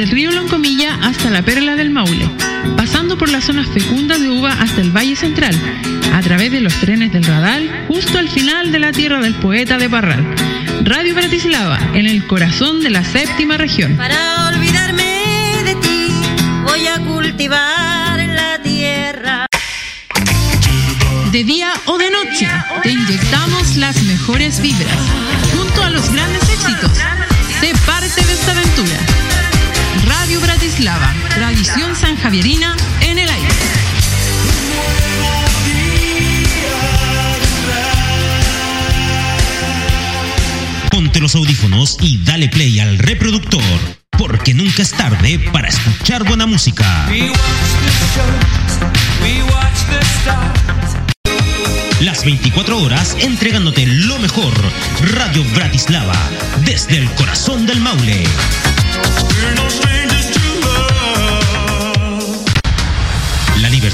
desde el río Loncomilla hasta la Perla del Maule, pasando por las zonas fecundas de uva hasta el Valle Central, a través de los trenes del Radal, justo al final de la tierra del poeta de Parral. Radio Bratislava, en el corazón de la séptima región. Para olvidarme de ti, voy a cultivar la tierra. De día o de noche, te inyectamos las mejores vibras, junto a los grandes éxitos. Sé parte de esta aventura. Radio Bratislava, tradición sanjavierina en el aire. Ponte los audífonos y dale play al reproductor, porque nunca es tarde para escuchar buena música. Las 24 horas entregándote lo mejor. Radio Bratislava, desde el corazón del Maule.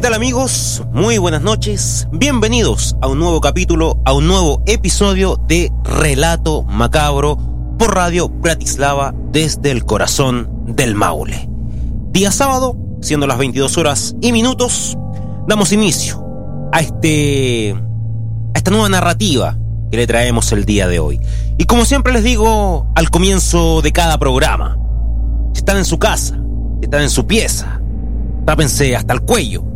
¿Qué tal amigos? Muy buenas noches. Bienvenidos a un nuevo capítulo, a un nuevo episodio de Relato Macabro por Radio Bratislava desde el corazón del Maule. Día sábado, siendo las 22 horas y minutos, damos inicio a este a esta nueva narrativa que le traemos el día de hoy. Y como siempre les digo al comienzo de cada programa, si están en su casa, si están en su pieza, tápense hasta el cuello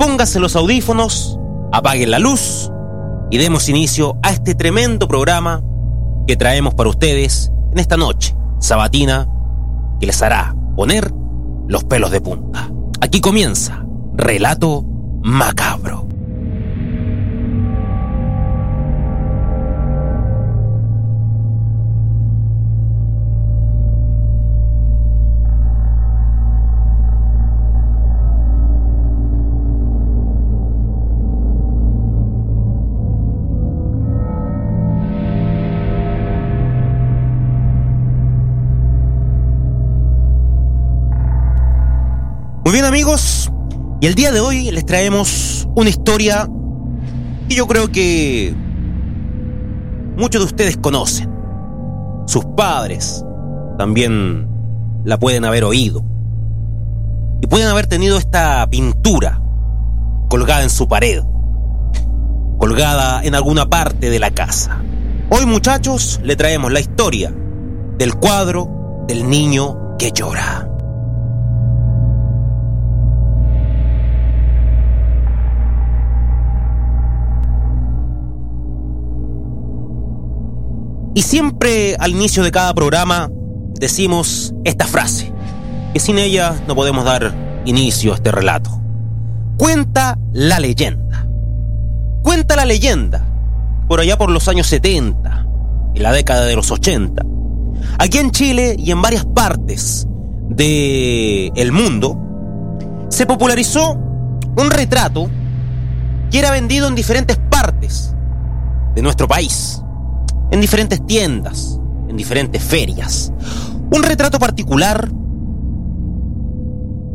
póngase los audífonos, apaguen la luz y demos inicio a este tremendo programa que traemos para ustedes en esta noche sabatina que les hará poner los pelos de punta. Aquí comienza Relato Macabro. Muy bien amigos, y el día de hoy les traemos una historia que yo creo que muchos de ustedes conocen. Sus padres también la pueden haber oído. Y pueden haber tenido esta pintura colgada en su pared, colgada en alguna parte de la casa. Hoy muchachos le traemos la historia del cuadro del niño que llora. Y siempre al inicio de cada programa decimos esta frase, que sin ella no podemos dar inicio a este relato. Cuenta la leyenda. Cuenta la leyenda, por allá por los años 70, en la década de los 80, aquí en Chile y en varias partes del el mundo, se popularizó un retrato que era vendido en diferentes partes de nuestro país en diferentes tiendas, en diferentes ferias. Un retrato particular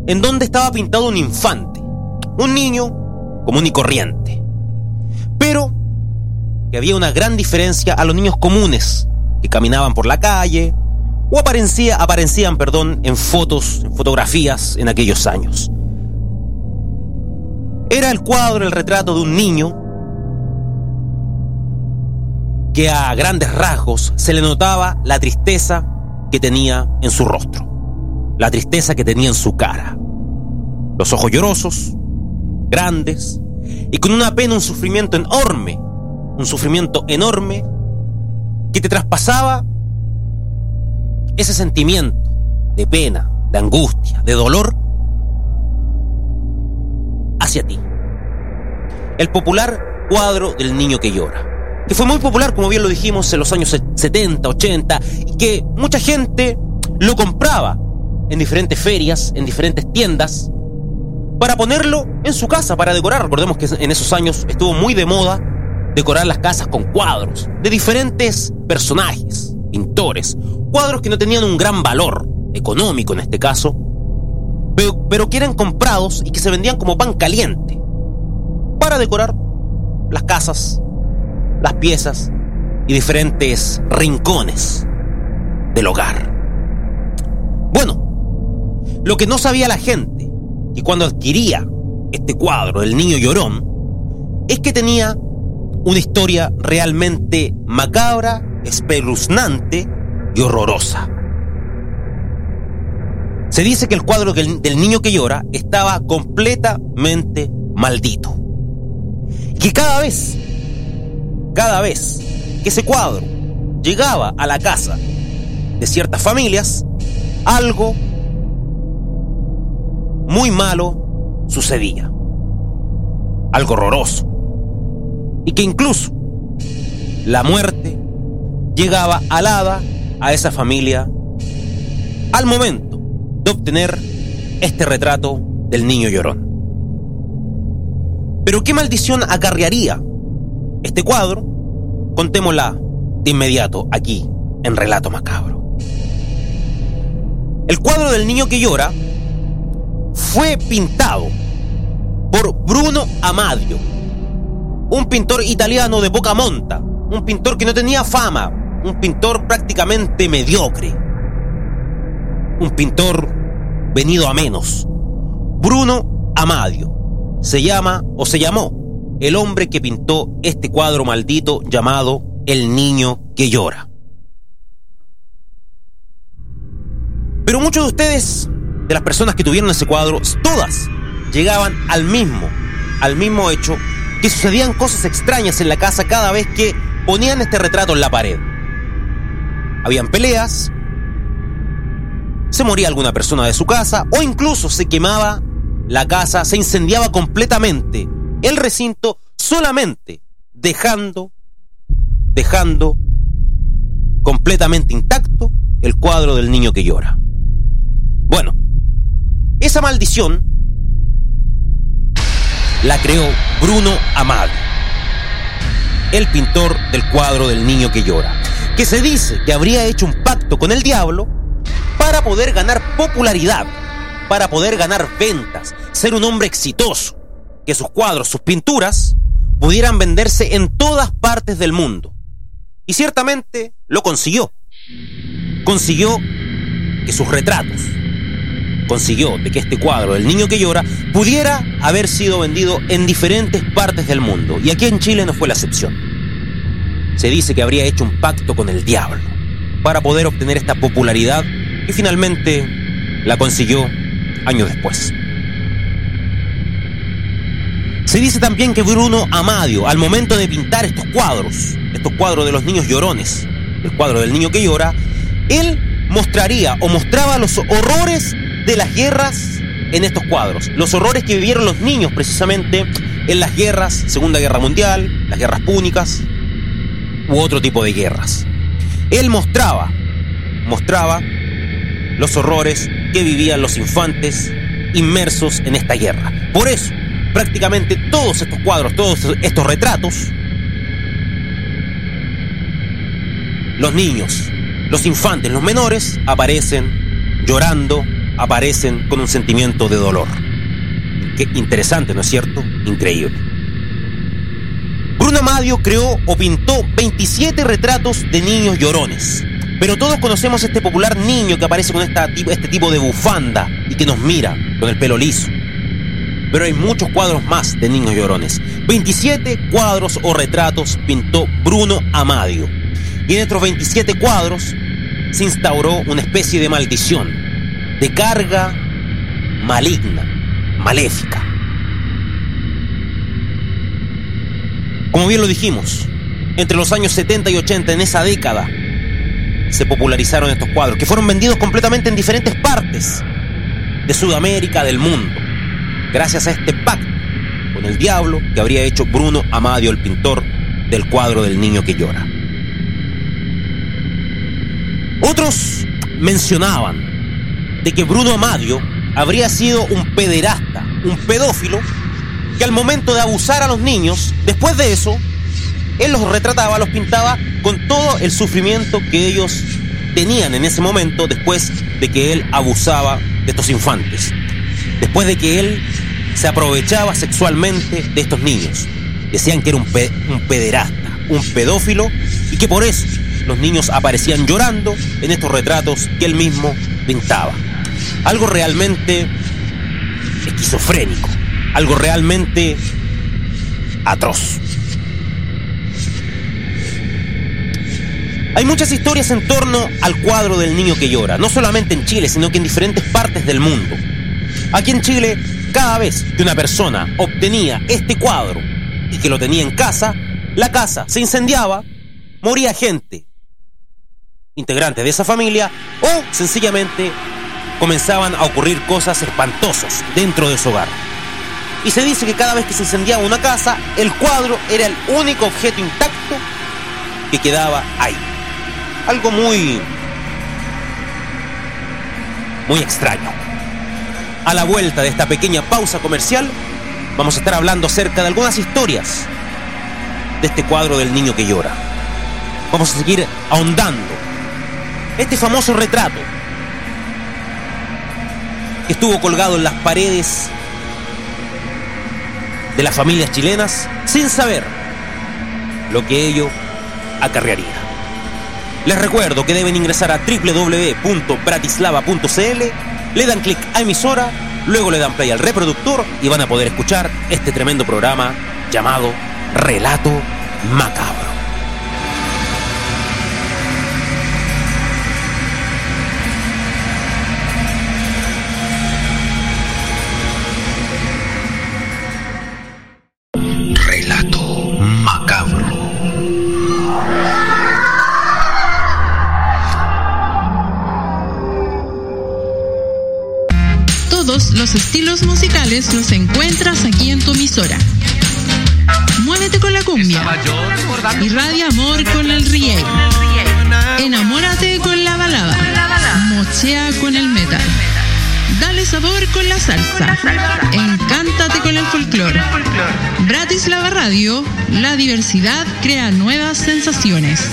en donde estaba pintado un infante, un niño común y corriente. Pero que había una gran diferencia a los niños comunes que caminaban por la calle o aparecía, aparecían perdón, en fotos, en fotografías en aquellos años. Era el cuadro, el retrato de un niño que a grandes rasgos se le notaba la tristeza que tenía en su rostro, la tristeza que tenía en su cara. Los ojos llorosos, grandes, y con una pena, un sufrimiento enorme, un sufrimiento enorme que te traspasaba ese sentimiento de pena, de angustia, de dolor hacia ti. El popular cuadro del niño que llora que fue muy popular, como bien lo dijimos, en los años 70, 80, y que mucha gente lo compraba en diferentes ferias, en diferentes tiendas, para ponerlo en su casa, para decorar. Recordemos que en esos años estuvo muy de moda decorar las casas con cuadros de diferentes personajes, pintores, cuadros que no tenían un gran valor económico en este caso, pero, pero que eran comprados y que se vendían como pan caliente para decorar las casas, las piezas y diferentes rincones del hogar. Bueno, lo que no sabía la gente, y cuando adquiría este cuadro del niño llorón, es que tenía una historia realmente macabra, espeluznante y horrorosa. Se dice que el cuadro del, niño que llora estaba completamente maldito. Y que cada vez, cada vez que ese cuadro llegaba a la casa de ciertas familias, algo muy malo sucedía. Algo horroroso. Y que incluso la muerte llegaba alada a esa familia al momento de obtener este retrato del niño llorón. Pero qué maldición acarrearía este cuadro, contémosla de inmediato aquí en Relato Macabro. El cuadro del niño que llora fue pintado por Bruno Amadio, un pintor italiano de poca monta, un pintor que no tenía fama, un pintor prácticamente mediocre, un pintor venido a menos. Bruno Amadio se llama o se llamó el hombre que pintó este cuadro maldito llamado El niño que llora. Pero muchos de ustedes, de las personas que tuvieron ese cuadro, todas llegaban al mismo, al mismo hecho que sucedían cosas extrañas en la casa cada vez que ponían este retrato en la pared. Habían peleas, se moría alguna persona de su casa o incluso se quemaba la casa, se incendiaba completamente el recinto solamente dejando, dejando completamente intacto el cuadro del niño que llora. Bueno, esa maldición la creó Bruno Amado, el pintor del cuadro del niño que llora, que se dice que habría hecho un pacto con el diablo para poder ganar popularidad, para poder ganar ventas, ser un hombre exitoso, que sus cuadros, sus pinturas, pudieran venderse en todas partes del mundo. Y ciertamente lo consiguió. Consiguió que sus retratos, consiguió de que este cuadro del niño que llora pudiera haber sido vendido en diferentes partes del mundo. Y aquí en Chile no fue la excepción. Se dice que habría hecho un pacto con el diablo para poder obtener esta popularidad y finalmente la consiguió años después. Se dice también que Bruno Amadio, al momento de pintar estos cuadros, estos cuadros de los niños llorones, el cuadro del niño que llora, él mostraría o mostraba los horrores de las guerras en estos cuadros. Los horrores que vivieron los niños precisamente en las guerras, Segunda Guerra Mundial, las guerras púnicas u otro tipo de guerras. Él mostraba, mostraba los horrores que vivían los infantes inmersos en esta guerra. Por eso, prácticamente todos estos cuadros, todos estos retratos, los niños, los infantes, los menores, aparecen llorando, aparecen con un sentimiento de dolor. Qué interesante, ¿no es cierto? Increíble. Bruno Amadio creó o pintó 27 retratos de niños llorones. Pero todos conocemos este popular niño que aparece con esta, este tipo de bufanda y que nos mira con el pelo liso. Pero hay muchos cuadros más de niños llorones. 27 cuadros o retratos pintó Bruno Amadio. Y en estos 27 cuadros se instauró una especie de maldición de carga maligna, maléfica. Como bien lo dijimos, entre los años 70 y 80, en esa década, se popularizaron estos cuadros, que fueron vendidos completamente en diferentes partes de Sudamérica, del mundo, gracias a este pacto con el diablo que habría hecho Bruno Amadio, el pintor del cuadro del niño que llora. Otros mencionaban de que Bruno Amadio habría sido un pederasta, un pedófilo, que al momento de abusar a los niños, después de eso, él los retrataba, los pintaba con todo el sufrimiento que ellos tenían en ese momento después de que él abusaba de estos infantes, después de que él se aprovechaba sexualmente de estos niños. Decían que era un, pederasta, un pedófilo y que por eso los niños aparecían llorando en estos retratos que él mismo pintaba. Algo realmente esquizofrénico, algo realmente atroz. Hay muchas historias en torno al cuadro del niño que llora, no solamente en Chile, sino que en diferentes partes del mundo. Aquí en Chile, cada vez que una persona obtenía este cuadro y que lo tenía en casa, la casa se incendiaba, moría gente, integrante de esa familia, o sencillamente comenzaban a ocurrir cosas espantosas dentro de su hogar. Y se dice que cada vez que se incendiaba una casa, el cuadro era el único objeto intacto que quedaba ahí algo muy, muy extraño. A la vuelta de esta pequeña pausa comercial, vamos a estar hablando acerca de algunas historias de este cuadro del niño que llora. Vamos a seguir ahondando. Este famoso retrato que estuvo colgado en las paredes de las familias chilenas sin saber lo que ello acarrearía. Les recuerdo que deben ingresar a www.bratislava.cl, le dan clic a emisora, luego le dan play al reproductor y van a poder escuchar este tremendo programa llamado Relato Macabro. Estilos musicales los encuentras aquí en tu emisora. Muévete con la cumbia. Irradia amor con el reggae. Enamórate con la balada. Mochea con el metal. Dale sabor con la salsa. Encántate con el folclore. Bratislava Radio, la diversidad crea nuevas sensaciones.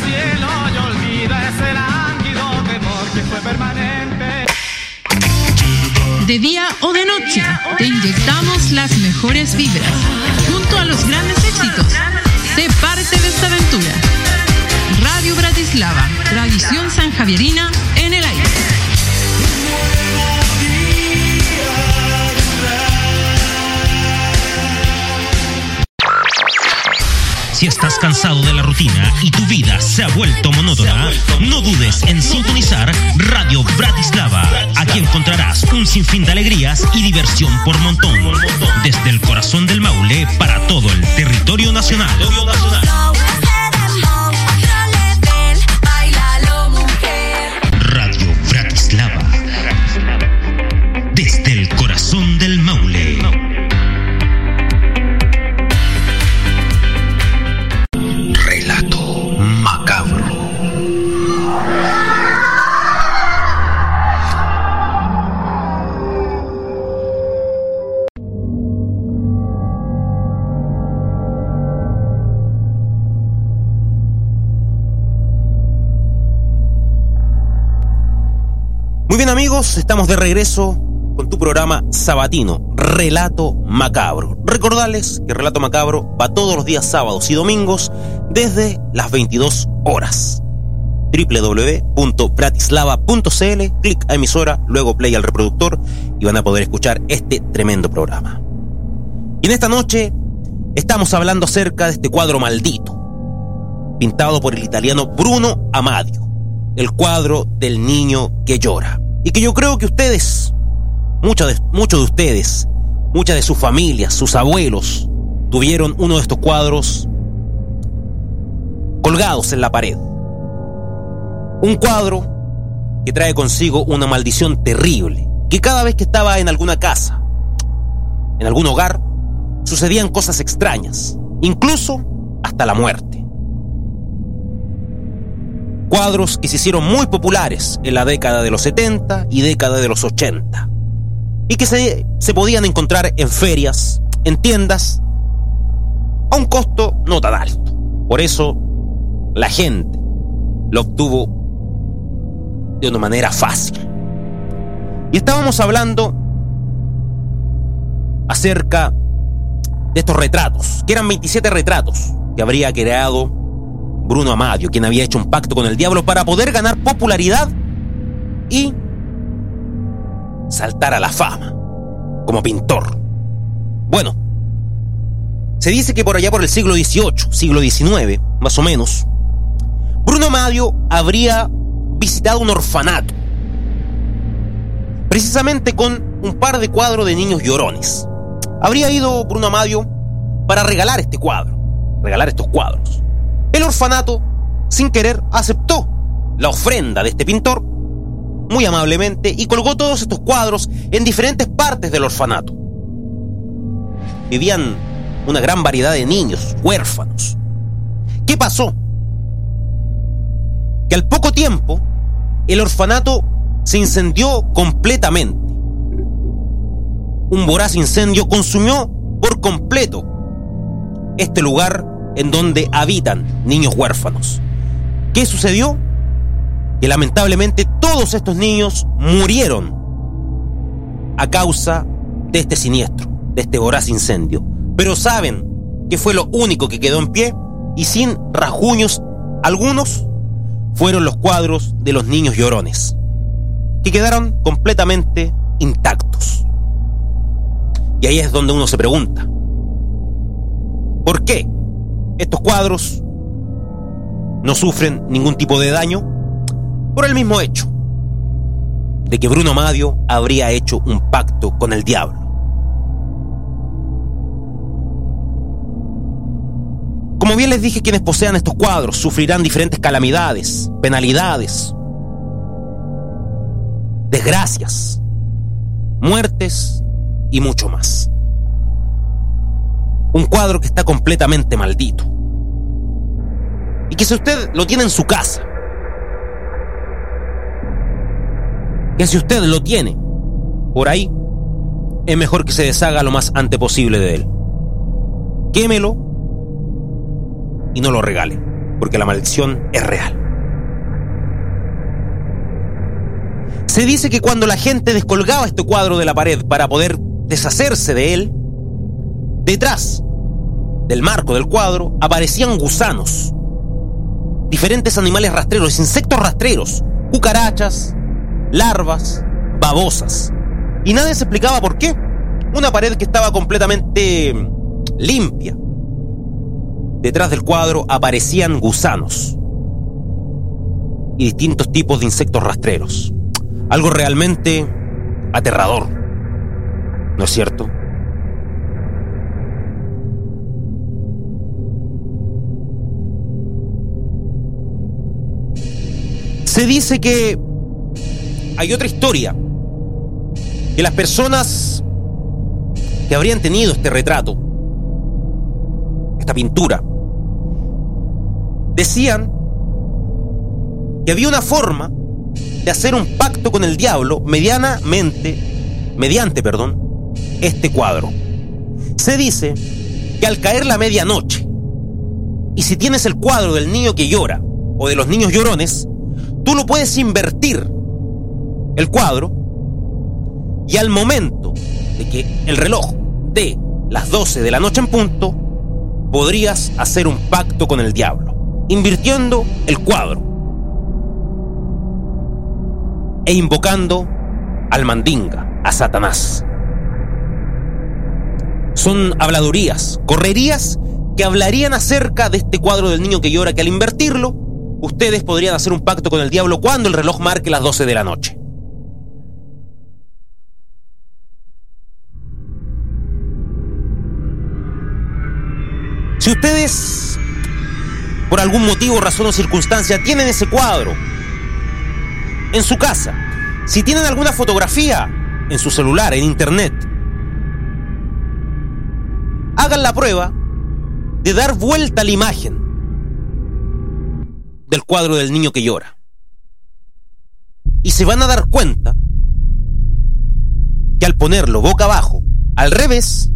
De día o de noche, te inyectamos las mejores vibras. Junto a los grandes éxitos, sé parte de esta aventura. Radio Bratislava, tradición sanjavierina estás cansado de la rutina y tu vida se ha vuelto monótona, no dudes en sintonizar Radio Bratislava. Aquí encontrarás un sinfín de alegrías y diversión por montón. Desde el corazón del Maule para todo el territorio nacional. Amigos, estamos de regreso con tu programa sabatino, Relato Macabro. Recordarles que Relato Macabro va todos los días sábados y domingos desde las 22 horas. www.bratislava.cl, clic a emisora, luego play al reproductor y van a poder escuchar este tremendo programa. Y en esta noche estamos hablando acerca de este cuadro maldito, pintado por el italiano Bruno Amadio, el cuadro del niño que llora. Y que yo creo que ustedes, muchos de, muchos de ustedes, muchas de sus familias, sus abuelos, tuvieron uno de estos cuadros colgados en la pared. Un cuadro que trae consigo una maldición terrible, que cada vez que estaba en alguna casa, en algún hogar, sucedían cosas extrañas, incluso hasta la muerte. Cuadros que se hicieron muy populares en la década de los 70 y década de los 80, y que se, se podían encontrar en ferias, en tiendas, a un costo no tan alto. Por eso la gente lo obtuvo de una manera fácil. Y estábamos hablando acerca de estos retratos, que eran 27 retratos que habría creado Bruno Amadio, quien había hecho un pacto con el diablo para poder ganar popularidad y saltar a la fama como pintor. Bueno, se dice que por allá por el siglo XVIII, siglo XIX, más o menos, Bruno Amadio habría visitado un orfanato, precisamente con un par de cuadros de niños llorones. Habría ido Bruno Amadio para regalar este cuadro, regalar estos cuadros. El orfanato, sin querer, aceptó la ofrenda de este pintor muy amablemente y colgó todos estos cuadros en diferentes partes del orfanato. Vivían una gran variedad de niños huérfanos. ¿Qué pasó? Que al poco tiempo el orfanato se incendió completamente. Un voraz incendio consumió por completo este lugar en donde habitan niños huérfanos. ¿Qué sucedió? Que lamentablemente todos estos niños murieron a causa de este siniestro, de este voraz incendio. Pero saben que fue lo único que quedó en pie y sin rasguños algunos fueron los cuadros de los niños llorones, que quedaron completamente intactos. Y ahí es donde uno se pregunta, ¿por qué estos cuadros no sufren ningún tipo de daño? Por el mismo hecho de que Bruno Madio habría hecho un pacto con el diablo. Como bien les dije, quienes posean estos cuadros sufrirán diferentes calamidades, penalidades, desgracias, muertes y mucho más. Un cuadro que está completamente maldito. Y que si usted lo tiene en su casa, que si usted lo tiene por ahí, es mejor que se deshaga lo más antes posible de él. Quémelo y no lo regale, porque la maldición es real. Se dice que cuando la gente descolgaba este cuadro de la pared para poder deshacerse de él, detrás del marco del cuadro aparecían gusanos, diferentes animales rastreros, insectos rastreros, cucarachas, larvas, babosas. Y nadie se explicaba por qué. Una pared que estaba completamente limpia, Detrás del cuadro aparecían gusanos y distintos tipos de insectos rastreros. Algo realmente aterrador. ¿No es cierto? Se dice que hay otra historia, que las personas que habrían tenido este retrato, esta pintura, decían que había una forma de hacer un pacto con el diablo medianamente, mediante, perdón, este cuadro. Se dice que al caer la medianoche, y si tienes el cuadro del niño que llora o de los niños llorones, tú lo puedes invertir el cuadro y al momento de que el reloj dé las 12 de la noche en punto, podrías hacer un pacto con el diablo invirtiendo el cuadro e invocando al mandinga, a Satanás. Son habladurías, correrías que hablarían acerca de este cuadro del niño que llora, que al invertirlo, ustedes podrían hacer un pacto con el diablo cuando el reloj marque las 12 de la noche. Si ustedes por algún motivo, razón o circunstancia, tienen ese cuadro en su casa, si tienen alguna fotografía en su celular, en internet, hagan la prueba de dar vuelta a la imagen del cuadro del niño que llora. Y se van a dar cuenta que al ponerlo boca abajo, al revés,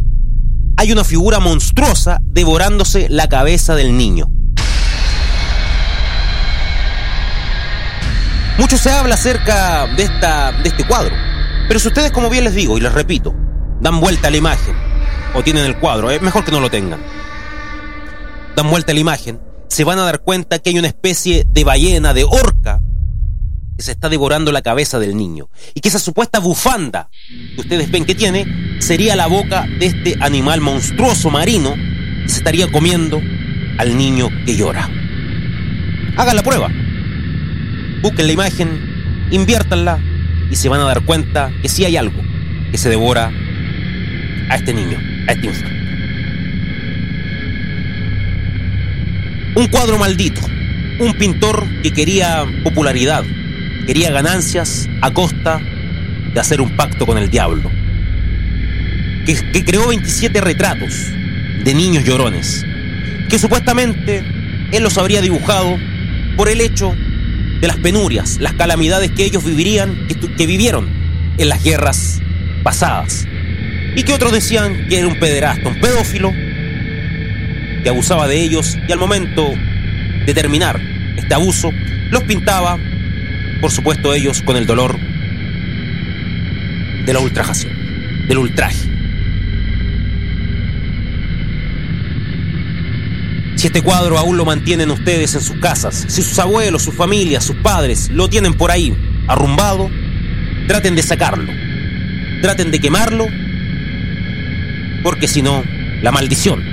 hay una figura monstruosa devorándose la cabeza del niño. Mucho se habla acerca de, esta, de este cuadro, pero si ustedes, como bien les digo y les repito, dan vuelta a la imagen o tienen el cuadro, es mejor que no lo tengan. Dan vuelta a la imagen, se van a dar cuenta que hay una especie de ballena, de orca, que se está devorando la cabeza del niño. Y que esa supuesta bufanda que ustedes ven que tiene sería la boca de este animal monstruoso marino que se estaría comiendo al niño que llora. Hagan la prueba. Busquen la imagen, inviértanla y se van a dar cuenta que sí hay algo que se devora a este niño, a este infante. Un cuadro maldito, un pintor que quería popularidad, quería ganancias a costa de hacer un pacto con el diablo, que, creó 27 retratos de niños llorones, que supuestamente él los habría dibujado por el hecho de las penurias, las calamidades que ellos vivirían, que, que vivieron en las guerras pasadas. Y que otros decían que era un pederasta, un pedófilo, que abusaba de ellos y al momento de terminar este abuso, los pintaba, por supuesto ellos, con el dolor de la ultrajación, del ultraje. Si este cuadro aún lo mantienen ustedes en sus casas, si sus abuelos, sus familias, sus padres lo tienen por ahí arrumbado, traten de sacarlo, traten de quemarlo, porque si no, la maldición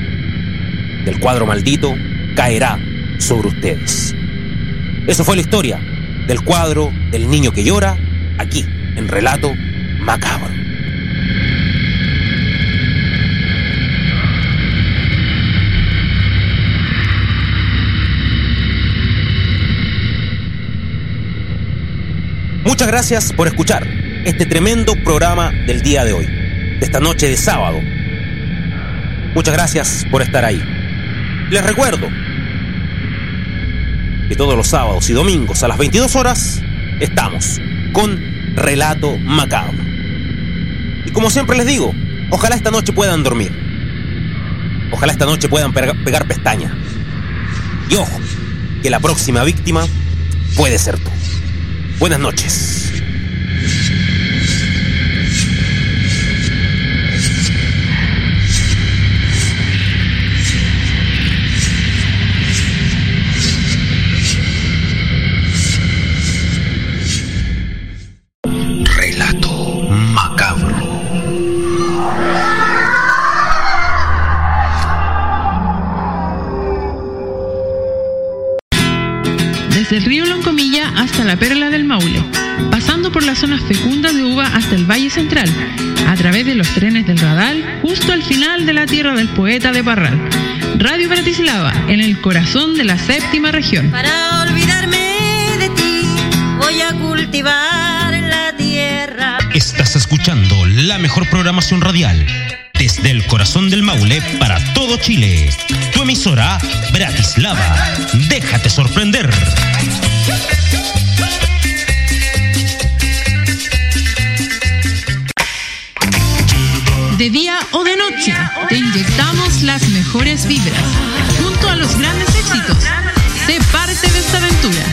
del cuadro maldito caerá sobre ustedes. Eso fue la historia del cuadro del niño que llora, aquí, en Relato Macabro. Muchas gracias por escuchar este tremendo programa del día de hoy, de esta noche de sábado. Muchas gracias por estar ahí. Les recuerdo que todos los sábados y domingos a las 22 horas estamos con Relato Macabro. Y como siempre les digo, ojalá esta noche puedan dormir. Ojalá esta noche puedan pegar pestaña. Y ojo, que la próxima víctima puede ser tú. Buenas noches. Zonas fecundas de uva hasta el Valle Central, a través de los trenes del Radal, justo al final de la tierra del poeta de Parral. Radio Bratislava, en el corazón de la séptima región. Para olvidarme de ti, voy a cultivar la tierra. Estás escuchando la mejor programación radial desde el corazón del Maule para todo Chile. Tu emisora Bratislava. Déjate sorprender. De día o de noche, te inyectamos las mejores vibras. Junto a los grandes éxitos, sé parte de esta aventura.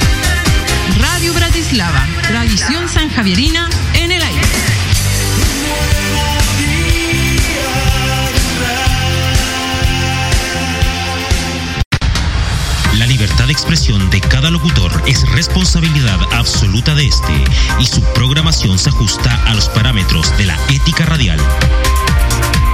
Radio Bratislava, tradición sanjavierina en el aire. La libertad de expresión de cada locutor es responsabilidad absoluta de este y su programación se ajusta a los parámetros de la ética radial. Thank